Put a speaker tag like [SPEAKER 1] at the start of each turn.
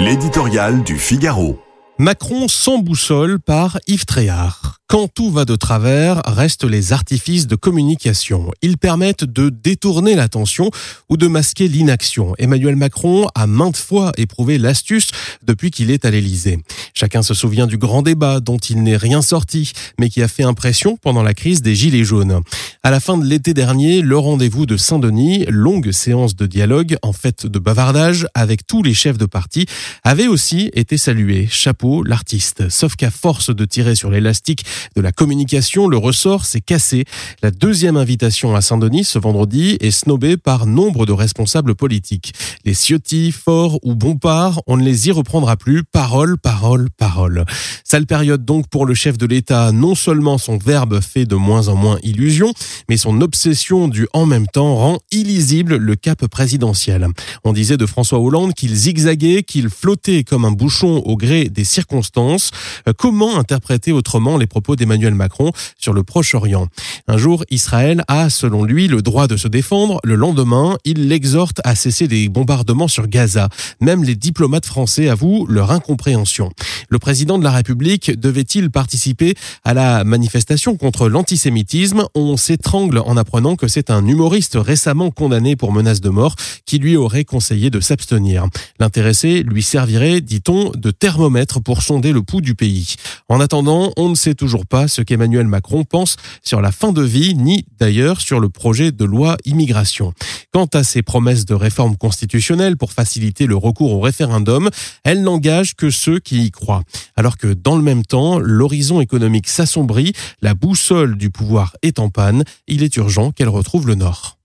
[SPEAKER 1] L'éditorial du Figaro.
[SPEAKER 2] Macron sans boussole par Yves Tréhard. Quand tout va de travers, restent les artifices de communication. Ils permettent de détourner l'attention ou de masquer l'inaction. Emmanuel Macron a maintes fois éprouvé l'astuce depuis qu'il est à l'Élysée. Chacun se souvient du grand débat dont il n'est rien sorti, mais qui a fait impression pendant la crise des Gilets jaunes. À la fin de l'été dernier, le rendez-vous de Saint-Denis, longue séance de dialogue, en fait de bavardage avec tous les chefs de parti, avait aussi été salué. Chapeau, l'artiste. Sauf qu'à force de tirer sur l'élastique de la communication, le ressort s'est cassé. La deuxième invitation à Saint-Denis ce vendredi est snobée par nombre de responsables politiques. Les Ciotti, Fort ou Bompard, on ne les y reprendra plus. Parole, parole, parole. Sale période donc pour le chef de l'État. Non seulement son verbe fait de moins en moins illusion, mais son obsession du en même temps rend illisible le cap présidentiel. On disait de François Hollande qu'il zigzaguait, qu'il flottait comme un bouchon au gré des circonstances. Euh, comment interpréter autrement les propos d'Emmanuel Macron sur le Proche-Orient? Un jour, Israël a, selon lui, le droit de se défendre. Le lendemain, il l'exhorte à cesser les bombardements sur Gaza. Même les diplomates français avouent leur incompréhension. Le président de la République devait-il participer à la manifestation contre l'antisémitisme? On étrangle en apprenant que c'est un humoriste récemment condamné pour menace de mort qui lui aurait conseillé de s'abstenir. L'intéressé lui servirait, dit-on, de thermomètre pour sonder le pouls du pays. En attendant, on ne sait toujours pas ce qu'Emmanuel Macron pense sur la fin de vie, ni d'ailleurs sur le projet de loi immigration. Quant à ses promesses de réforme constitutionnelle pour faciliter le recours au référendum, elles n'engagent que ceux qui y croient. Alors que dans le même temps, l'horizon économique s'assombrit, la boussole du pouvoir est en panne, il est urgent qu'elle retrouve le nord.